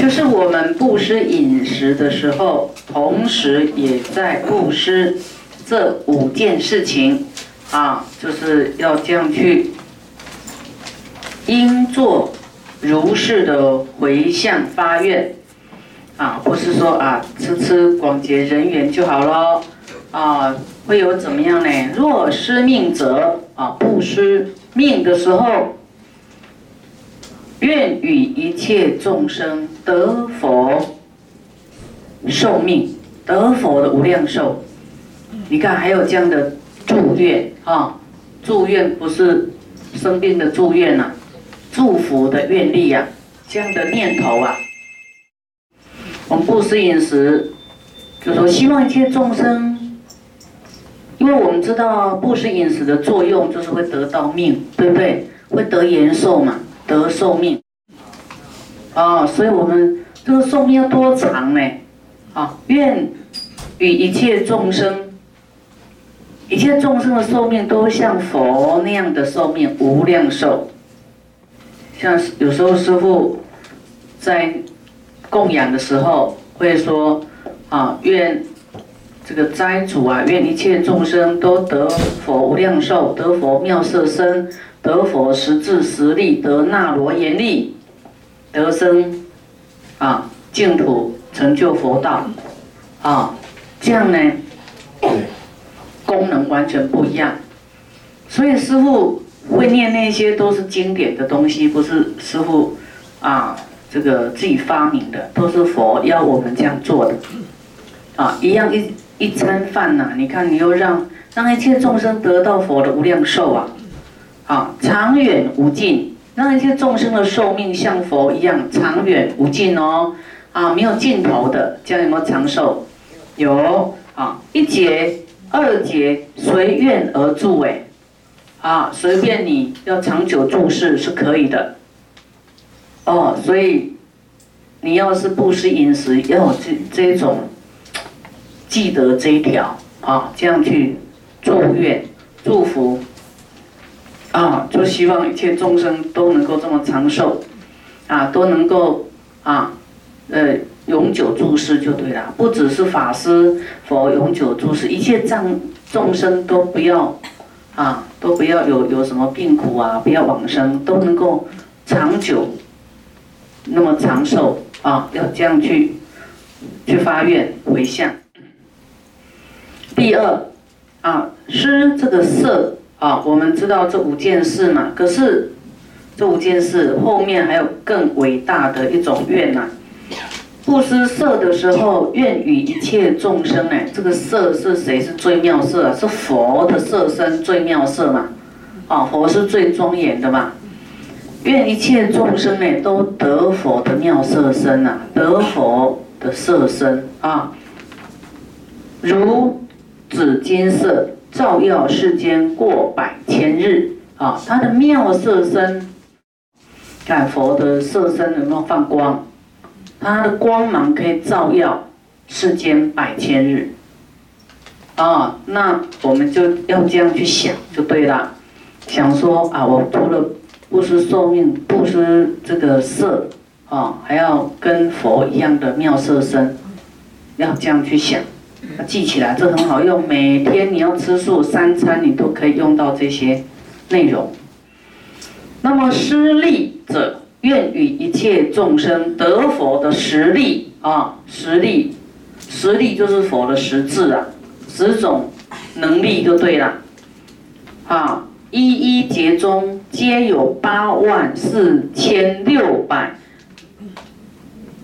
就是我们布施饮食的时候，同时也在布施这五件事情啊，就是要这样去应做如是的回向发愿啊，不是说啊吃吃广结人缘就好了啊，会有怎么样呢？若失命者啊，布施命的时候。愿与一切众生得佛寿命，得佛的无量寿。你看，还有这样的祝愿啊！祝愿不是生病的祝愿呐，祝福的愿力呀，这样的念头啊。我们布施饮食，就说希望一切众生，因为我们知道布施饮食的作用就是会得到命，对不对？会得延寿嘛。得寿命，啊，所以我们这个寿命要多长呢？啊，愿与一切众生，一切众生的寿命都像佛那样的寿命，无量寿。像有时候师傅在供养的时候会说，啊，愿这个斋主啊，愿一切众生都得佛无量寿，得佛妙色身。得佛实质实力，得那罗严力，得生啊净土成就佛道啊，这样呢功能完全不一样。所以师傅会念那些都是经典的东西，不是师傅啊这个自己发明的，都是佛要我们这样做的啊。一样一一餐饭呐，你看你又让让一切众生得到佛的无量寿啊。啊，长远无尽，让一些众生的寿命像佛一样长远无尽哦。啊，没有尽头的，这样有没有长寿？有啊，一节、二节随愿而住哎，啊，随便你要长久住世是可以的。哦，所以你要是布施饮食，要有这这种记得这一条啊，这样去祝愿祝福。啊，就希望一切众生都能够这么长寿，啊，都能够啊，呃，永久住世就对了。不只是法师佛永久住世，一切障众生都不要啊，都不要有有什么病苦啊，不要往生，都能够长久那么长寿啊，要这样去去发愿回向。第二啊，施这个色。啊，我们知道这五件事嘛，可是这五件事后面还有更伟大的一种愿呐。布施色的时候，愿与一切众生呢，这个色是谁是最妙色啊？是佛的色身最妙色嘛？啊，佛是最庄严的嘛？愿一切众生呢，都得佛的妙色身呐，得佛的色身啊，如紫金色。照耀世间过百千日啊！他的妙色身，看佛的色身有没有放光？他的光芒可以照耀世间百千日啊！那我们就要这样去想就对了。想说啊，我除了不施寿命，不施这个色啊，还要跟佛一样的妙色身，要这样去想。记起来，这很好用。每天你要吃素，三餐你都可以用到这些内容。那么施力者，愿与一切众生得佛的实力啊，实力，实力就是佛的实质啊，十种能力就对了。啊，一一节中皆有八万四千六百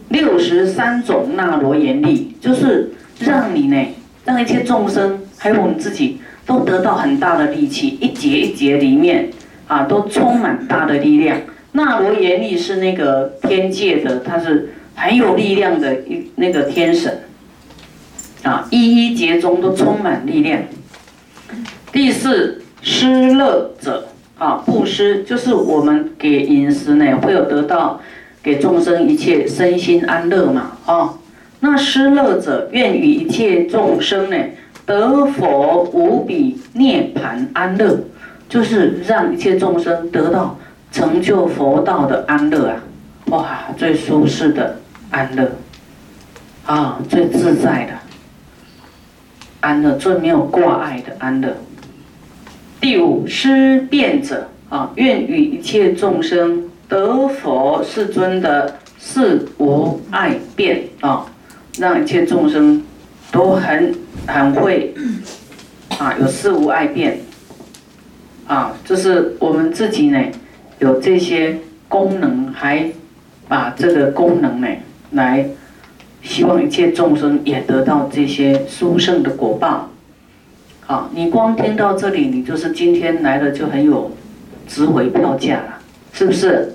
六十三种那罗延力，就是。让你呢，让一切众生，还有我们自己，都得到很大的力气。一节一节里面，啊，都充满大的力量。那罗延力是那个天界的，他是很有力量的一那个天神。啊，一一节中都充满力量。第四，施乐者，啊，布施就是我们给饮食呢，会有得到给众生一切身心安乐嘛，啊。那施乐者，愿与一切众生呢，得佛无比涅盘安乐，就是让一切众生得到成就佛道的安乐啊！哇，最舒适的安乐，啊，最自在的安乐，最没有挂碍的安乐。第五，施变者啊，愿与一切众生得佛世尊的四无碍变啊，让一切众生都很很会啊，有四无碍辩啊，就是我们自己呢有这些功能，还把这个功能呢来希望一切众生也得到这些殊胜的果报。好，你光听到这里，你就是今天来了就很有值回票价了，是不是？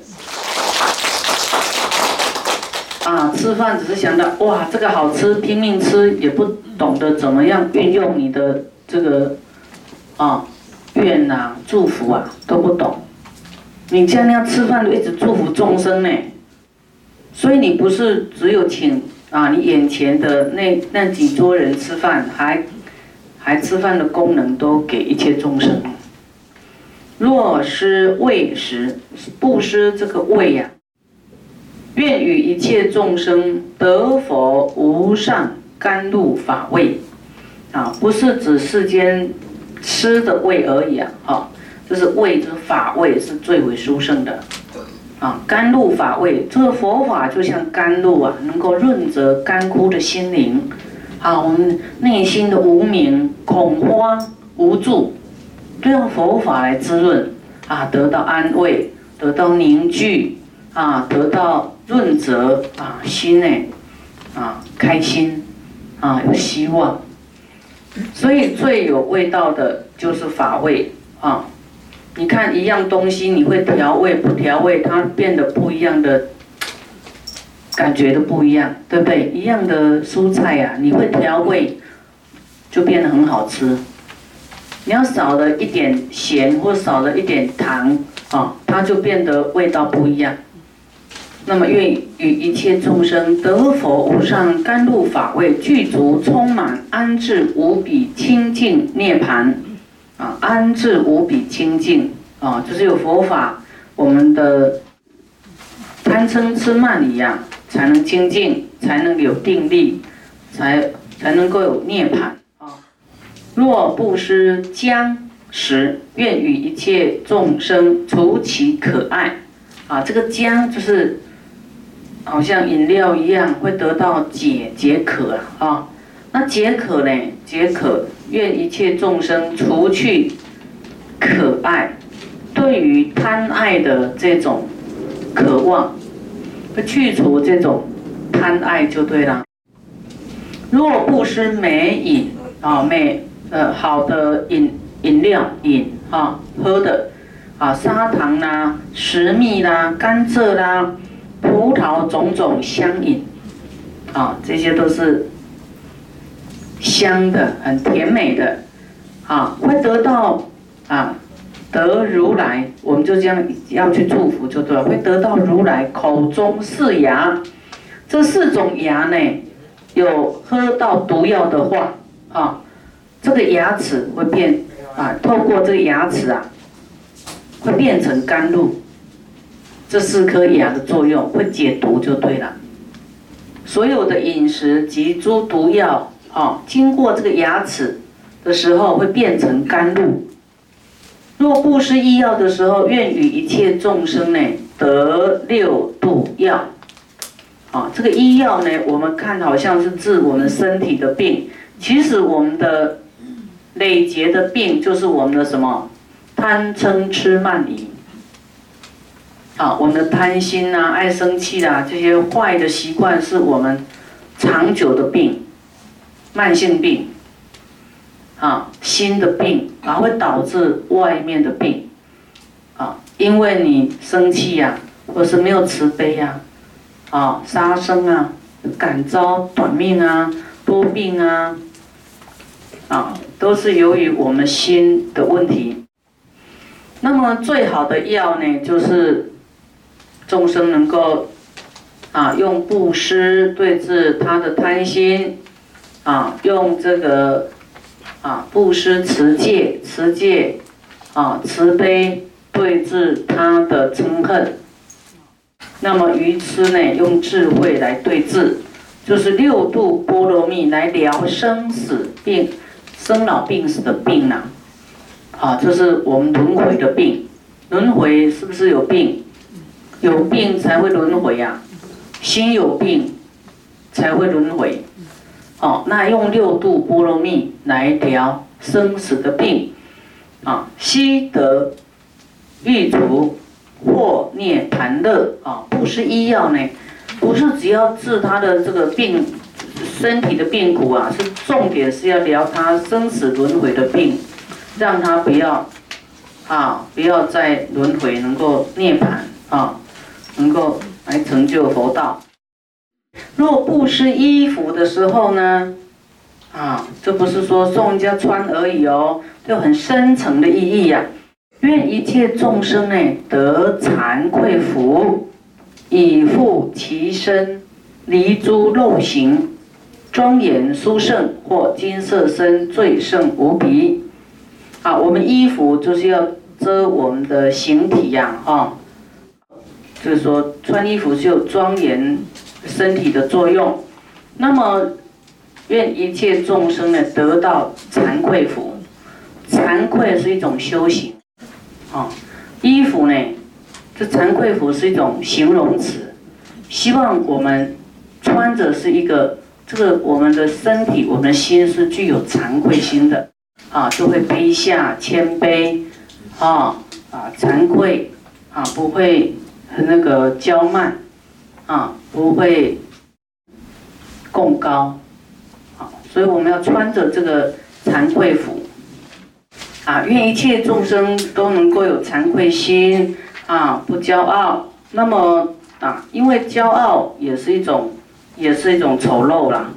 啊，吃饭只是想到哇，这个好吃，拼命吃，也不懂得怎么样运用你的这个啊愿呐、祝福啊，都不懂。你这样吃饭就一直祝福众生呢，所以你不是只有请啊，你眼前的那那几桌人吃饭，还还吃饭的功能都给一切众生。若施喂食，布施这个喂呀。愿与一切众生得佛无上甘露法味，啊，不是指世间吃的味而已啊，啊，就是味，这法味是最为殊胜的，啊，甘露法味，这个佛法就像甘露啊，能够润泽干枯的心灵，啊，我们内心的无明、恐慌、无助，都用佛法来滋润，啊，得到安慰，得到凝聚，啊，得到。润泽啊，心呢啊，开心啊，有希望，所以最有味道的就是法味啊。你看一样东西，你会调味不调味，它变得不一样的感觉都不一样，对不对？一样的蔬菜呀，你会调味，就变得很好吃。你要少了一点咸或少了一点糖啊，它就变得味道不一样。那么愿与一切众生得佛无上甘露法味具足充满安置无比清净涅槃，啊，安置无比清净啊，就是有佛法，我们的贪嗔痴慢一样才能清净，才能有定力，才才能够有涅槃啊。若不施将时，愿与一切众生除其可爱，啊，这个将就是。好像饮料一样，会得到解解渴啊！啊，那解渴呢？解渴，愿一切众生除去可爱，对于贪爱的这种渴望，去除这种贪爱就对了。若不施美饮啊，美呃好的饮饮料饮啊喝的啊砂糖啦、石蜜啦、甘蔗啦。葡萄种种香饮，啊，这些都是香的，很甜美的，啊，会得到啊，得如来，我们就这样要去祝福就对了，会得到如来口中四牙，这四种牙呢，有喝到毒药的话，啊，这个牙齿会变啊，透过这个牙齿啊，会变成甘露。这四颗牙的作用会解毒就对了。所有的饮食及诸毒药，啊，经过这个牙齿的时候会变成甘露。若不施医药的时候，愿与一切众生呢得六度药。啊，这个医药呢，我们看好像是治我们身体的病，其实我们的累劫的病就是我们的什么贪嗔痴慢疑。啊，我们的贪心呐、爱生气啊，这些坏的习惯是我们长久的病，慢性病。啊，心的病，然后会导致外面的病。啊，因为你生气呀，或是没有慈悲呀，啊，杀生啊，感召短命啊，多病啊，啊，都是由于我们心的问题。那么最好的药呢，就是。众生能够啊用布施对治他的贪心，啊用这个啊布施持戒持戒啊慈悲对治他的嗔恨，那么愚痴呢，用智慧来对治，就是六度波罗蜜来疗生死病、生老病死的病呐。啊，这是我们轮回的病。轮回是不是有病？有病才会轮回呀。心有病才会轮回。哦，那用六度波罗蜜来疗生死的病。啊，悉得欲除或涅盘乐啊，不是医药呢，不是只要治他的这个病，身体的病苦啊，是重点是要疗他生死轮回的病，让他不要啊，不要再轮回，能够涅盘啊，能够来成就佛道。若布施衣服的时候呢，啊，这不是说送人家穿而已哦，就很深层的意义呀。愿一切众生呢得惭愧福，以复其身，离诸陋行，庄严殊胜，或金色身最胜无比。啊，我们衣服就是要遮我们的形体呀，哈，就是说穿衣服是有庄严身体的作用。那么，愿一切众生呢得到惭愧福，惭愧是一种修行。啊，衣服呢？这惭愧服是一种形容词，希望我们穿着是一个这个我们的身体，我们的心是具有惭愧心的，啊，就会卑下谦卑，啊啊惭愧，啊不会和那个骄慢，啊不会共高，啊，所以我们要穿着这个惭愧服。啊，愿一切众生都能够有惭愧心啊，不骄傲。那么啊，因为骄傲也是一种，也是一种丑陋啦。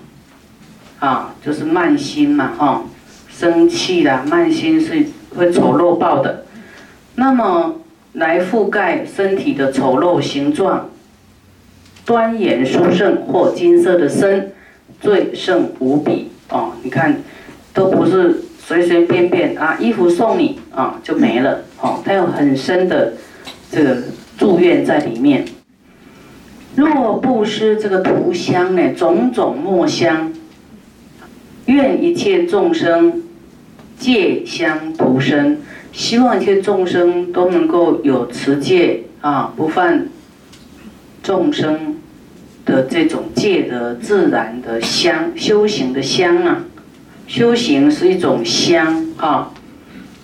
啊，就是慢心嘛，哈，生气啦，慢心是会丑陋报的。那么来覆盖身体的丑陋形状，端严殊胜或金色的身，最胜无比哦。你看，都不是。随随便便啊，衣服送你啊，就没了。哦，它有很深的这个祝愿在里面。若不施这个涂香呢，种种墨香，愿一切众生戒香独身，希望一切众生都能够有持戒啊，不犯众生的这种戒的自然的香，修行的香啊。修行是一种香啊，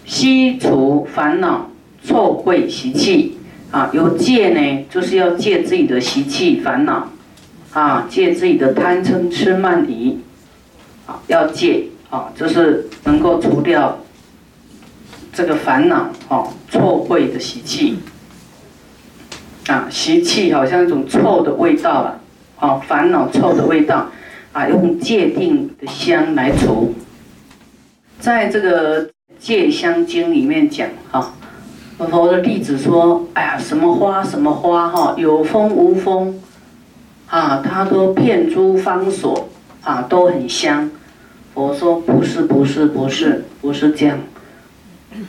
吸除烦恼、臭秽习气啊。有戒呢，就是要戒自己的习气烦恼啊，戒自己的贪嗔痴慢疑啊，要戒啊，就是能够除掉这个烦恼哦，臭秽的习气啊，习气好像一种臭的味道了啊，烦恼臭的味道。啊，用戒定的香来除，在这个《戒香经》里面讲哈，佛的弟子说：“哎呀，什么花什么花哈，有风无风，啊，它都遍诸方所，啊，都很香。”佛说：“不是，不是，不是，不是这样。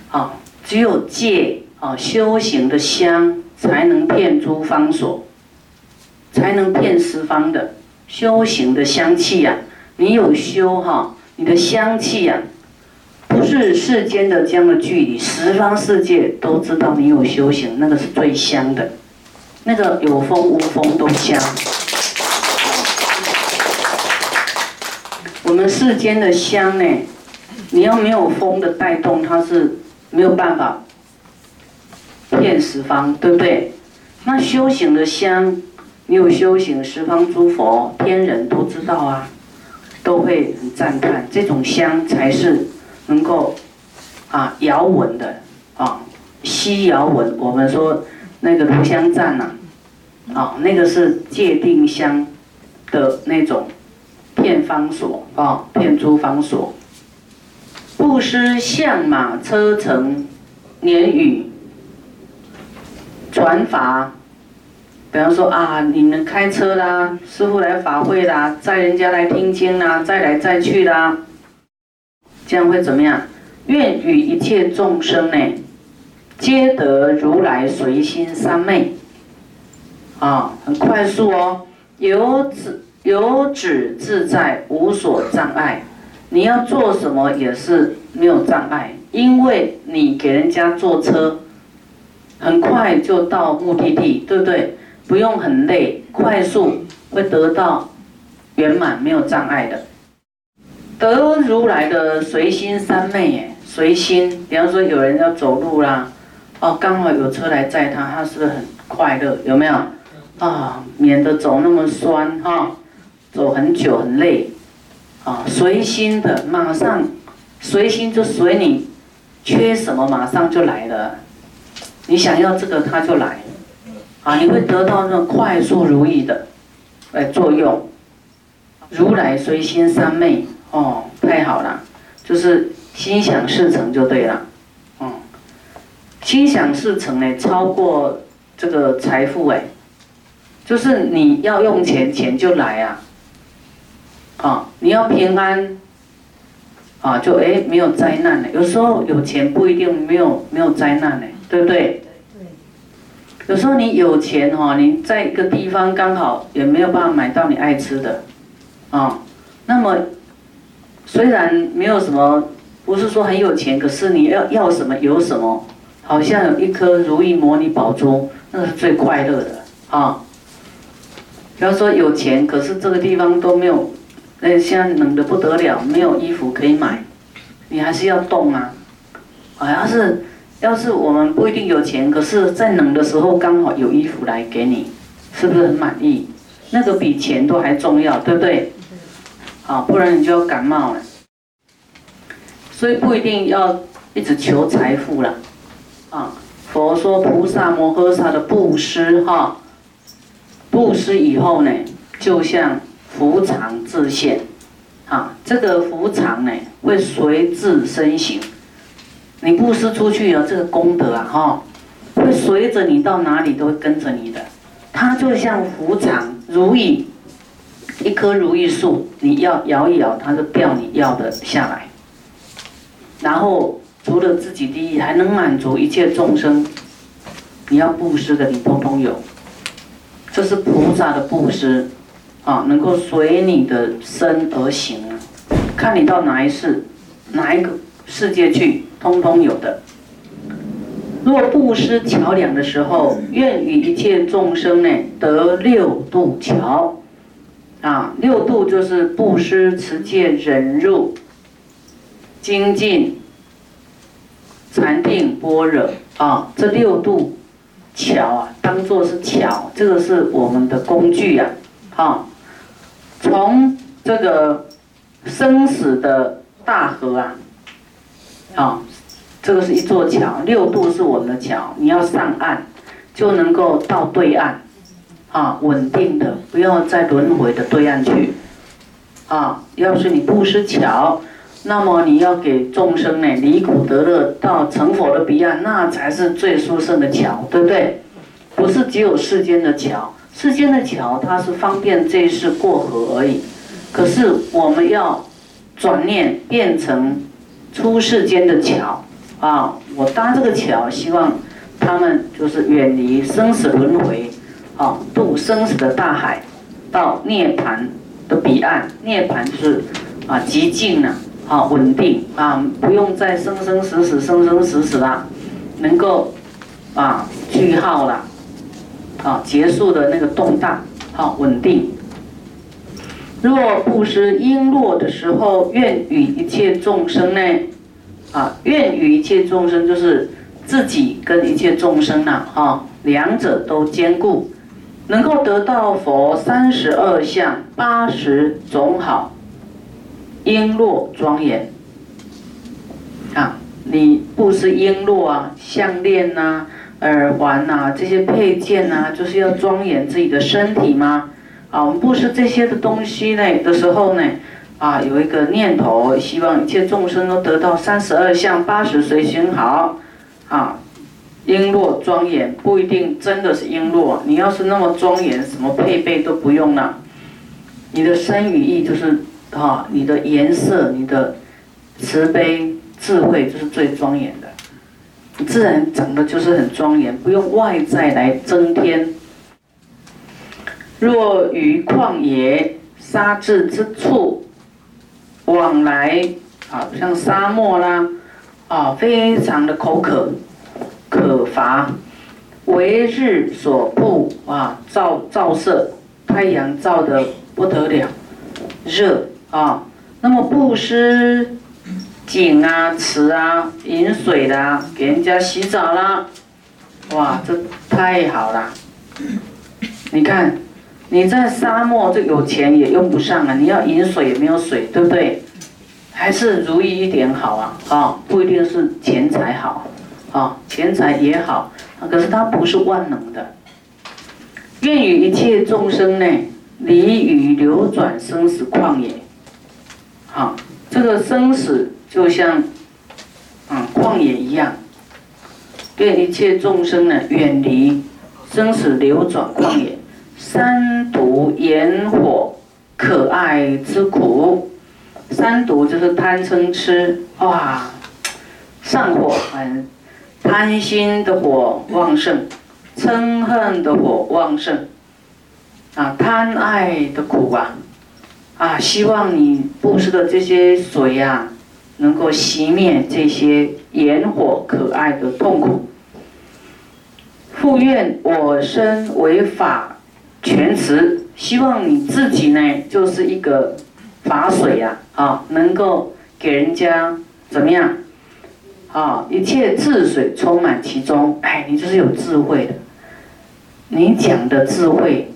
啊，只有戒啊，修行的香才能遍诸方所，才能遍十方的。”修行的香气呀，你有修哈，你的香气呀，不是世间的这样的距离，十方世界都知道你有修行，那个是最香的，那个有风无风都香。我们世间的香呢，你要没有风的带动，它是没有办法骗十方，对不对？那修行的香。你有修行，十方诸佛、天人都知道啊，都会很赞叹。这种香才是能够啊摇稳的啊，吸摇稳。我们说那个炉香赞呐，啊，那个是界定香的那种片方所啊，片诸方所。布施象马车乘年语传法。比方说啊，你们开车啦，师傅来法会啦，载人家来听经啦，载来载去啦，这样会怎么样？愿与一切众生呢，皆得如来随心三昧。啊，很快速哦，由此有止自在，无所障碍。你要做什么也是没有障碍，因为你给人家坐车，很快就到目的地，对不对？不用很累，快速会得到圆满，没有障碍的。得如来的随心三昧，哎，随心。比方说有人要走路啦，哦，刚好有车来载他，他是不是很快乐？有没有？啊，免得走那么酸哈，走很久很累。啊，随心的，马上随心就随你，缺什么马上就来了。你想要这个，他就来。啊，你会得到那种快速如意的，哎作用。如来随心三昧，哦，太好了，就是心想事成就对了。嗯，心想事成呢，超过这个财富哎，就是你要用钱，钱就来啊。啊，你要平安，啊，就哎没有灾难呢。有时候有钱不一定没有没有灾难呢，对不对？有时候你有钱哈，你在一个地方刚好也没有办法买到你爱吃的，啊，那么虽然没有什么，不是说很有钱，可是你要要什么有什么，好像有一颗如意模拟宝珠，那是最快乐的啊。比方说有钱，可是这个地方都没有。那现在冷的不得了，没有衣服可以买，你还是要动啊！好像是，要是我们不一定有钱，可是在冷的时候刚好有衣服来给你，是不是很满意？那个比钱都还重要，对不对？好，不然你就要感冒了。所以不一定要一直求财富了，啊！佛说菩萨摩诃萨的布施哈，布施以后呢，就像。福常自现，啊，这个福常呢会随自身行。你布施出去有这个功德啊，哈，会随着你到哪里都会跟着你的。它就像福常如意，一棵如意树，你要摇一摇，它就掉你要的下来。然后除了自己利益，还能满足一切众生。你要布施的，你通通有。这是菩萨的布施。啊，能够随你的身而行啊，看你到哪一世，哪一个世界去，通通有的。若布施桥梁的时候，愿与一切众生呢得六度桥。啊，六度就是布施、持戒、忍辱、精进、禅定、般若啊，这六度桥啊，当做是桥，这个是我们的工具呀，啊。从这个生死的大河啊，啊，这个是一座桥，六度是我们的桥，你要上岸，就能够到对岸，啊，稳定的，不要再轮回的对岸去，啊，要是你布施桥，那么你要给众生呢离苦得乐，到成佛的彼岸，那才是最殊胜的桥，对不对？不是只有世间的桥。世间的桥，它是方便这一世过河而已。可是我们要转念变成出世间的桥啊！我搭这个桥，希望他们就是远离生死轮回，啊，渡生死的大海，到涅盘的彼岸。涅盘就是啊，极静了，啊，稳定啊，不用再生生死死、生生死死了，能够啊，句号了。啊，结束的那个动荡，好稳定。若布施璎珞的时候，愿与一切众生呢？啊，愿与一切众生就是自己跟一切众生呐，哈，两者都兼顾，能够得到佛三十二相八十种好璎珞庄严。啊，你布施璎珞啊，项链呐。耳环呐，这些配件呐，就是要庄严自己的身体吗？啊，我们布施这些的东西呢的时候呢，啊，有一个念头，希望一切众生都得到三十二相八十随行好，啊，璎珞庄严不一定真的是璎珞，你要是那么庄严，什么配备都不用了，你的身语意就是啊，你的颜色、你的慈悲智慧就是最庄严。自然长得就是很庄严，不用外在来增添。若于旷野沙质之处往来啊，像沙漠啦啊，非常的口渴渴乏，为日所不啊，照照射太阳照的不得了，热啊，那么布施井啊、池啊、饮水啦，给人家洗澡啦，哇，这太好了！你看，你在沙漠这有钱也用不上啊，你要饮水也没有水，对不对？还是如意一点好啊，啊，不一定是钱财好，啊，钱财也好，可是它不是万能的。愿与一切众生呢，离于流转生死旷野，好，这个生死。就像，啊，旷野一样，愿一切众生呢远离生死流转旷野，三毒炎火可爱之苦，三毒就是贪嗔痴，哇，上火很，贪心的火旺盛，嗔恨的火旺盛，啊，贪爱的苦啊，啊，希望你布施的这些水呀。能够熄灭这些炎火可爱的痛苦。复愿我身为法泉池，希望你自己呢就是一个法水呀，啊，能够给人家怎么样？啊，一切智水充满其中，哎，你就是有智慧的。你讲的智慧，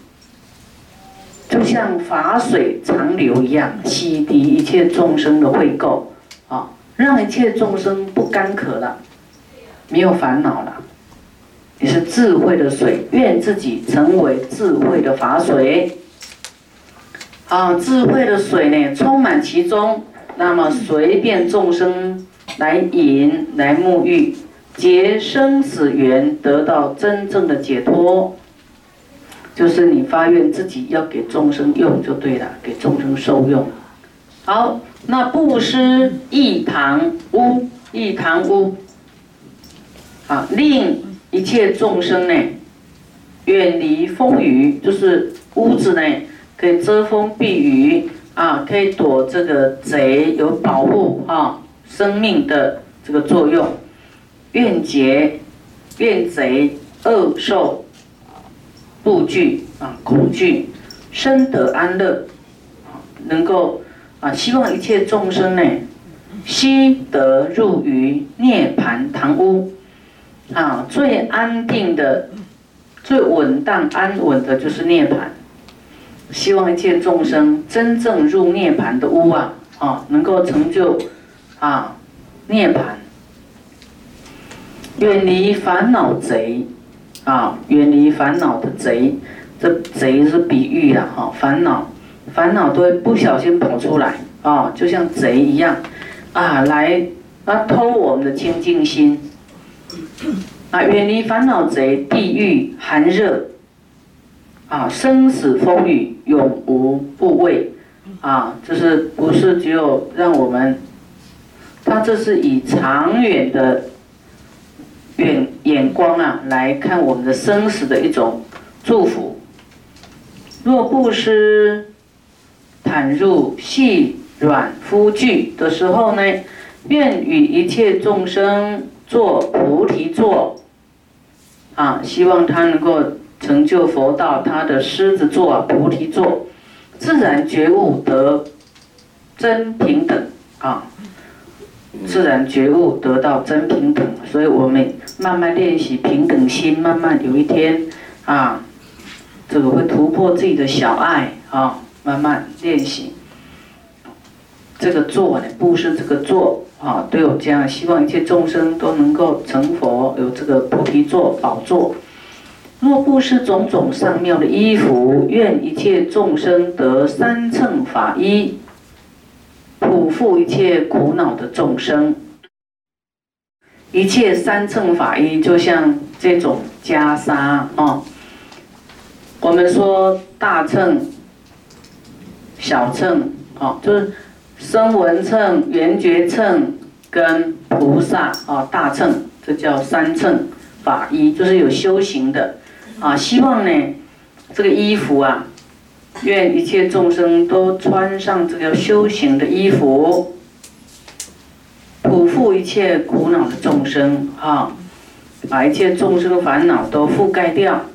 就像法水长流一样，洗涤一切众生的秽垢。让一切众生不干渴了，没有烦恼了。你是智慧的水，愿自己成为智慧的法水。啊，智慧的水呢，充满其中，那么随便众生来饮来沐浴，结生死缘，得到真正的解脱。就是你发愿自己要给众生用就对了，给众生受用。好。那布施一堂屋，一堂屋，啊，令一切众生呢远离风雨，就是屋子呢可以遮风避雨啊，可以躲这个贼，有保护啊生命的这个作用。愿劫，愿贼恶受不惧啊恐惧，生得安乐，能够。啊，希望一切众生呢，悉得入于涅盘堂屋，啊，最安定的、最稳当、安稳的，就是涅盘。希望一切众生真正入涅盘的屋啊，啊，能够成就啊涅盘，远离烦恼贼，啊，远离烦恼的贼，这贼是比喻啊，哈，烦恼。烦恼都会不小心跑出来啊，就像贼一样啊，来啊偷我们的清净心啊，远离烦恼贼，地狱寒热啊，生死风雨永无不畏啊，就是不是只有让我们，他这是以长远的远眼光啊来看我们的生死的一种祝福。若布施。产入细软肤具的时候呢，愿与一切众生做菩提座，啊，希望他能够成就佛道，他的狮子座菩提座，自然觉悟得真平等。啊，自然觉悟得到真平等，所以我们慢慢练习平等心，慢慢有一天啊，这个会突破自己的小爱。啊。慢慢练习，这个做呢，布施这个做啊，都有这样，希望一切众生都能够成佛，有这个菩提座宝座。若布施种种上妙的衣服，愿一切众生得三乘法衣，普覆一切苦恼的众生。一切三乘法衣，就像这种袈裟啊。我们说大乘。小乘，哦，就是声闻乘、缘觉乘跟菩萨，哦，大乘，这叫三乘法衣，就是有修行的，啊，希望呢，这个衣服啊，愿一切众生都穿上这个修行的衣服，普覆一切苦恼的众生啊，把一切众生的烦恼都覆盖掉。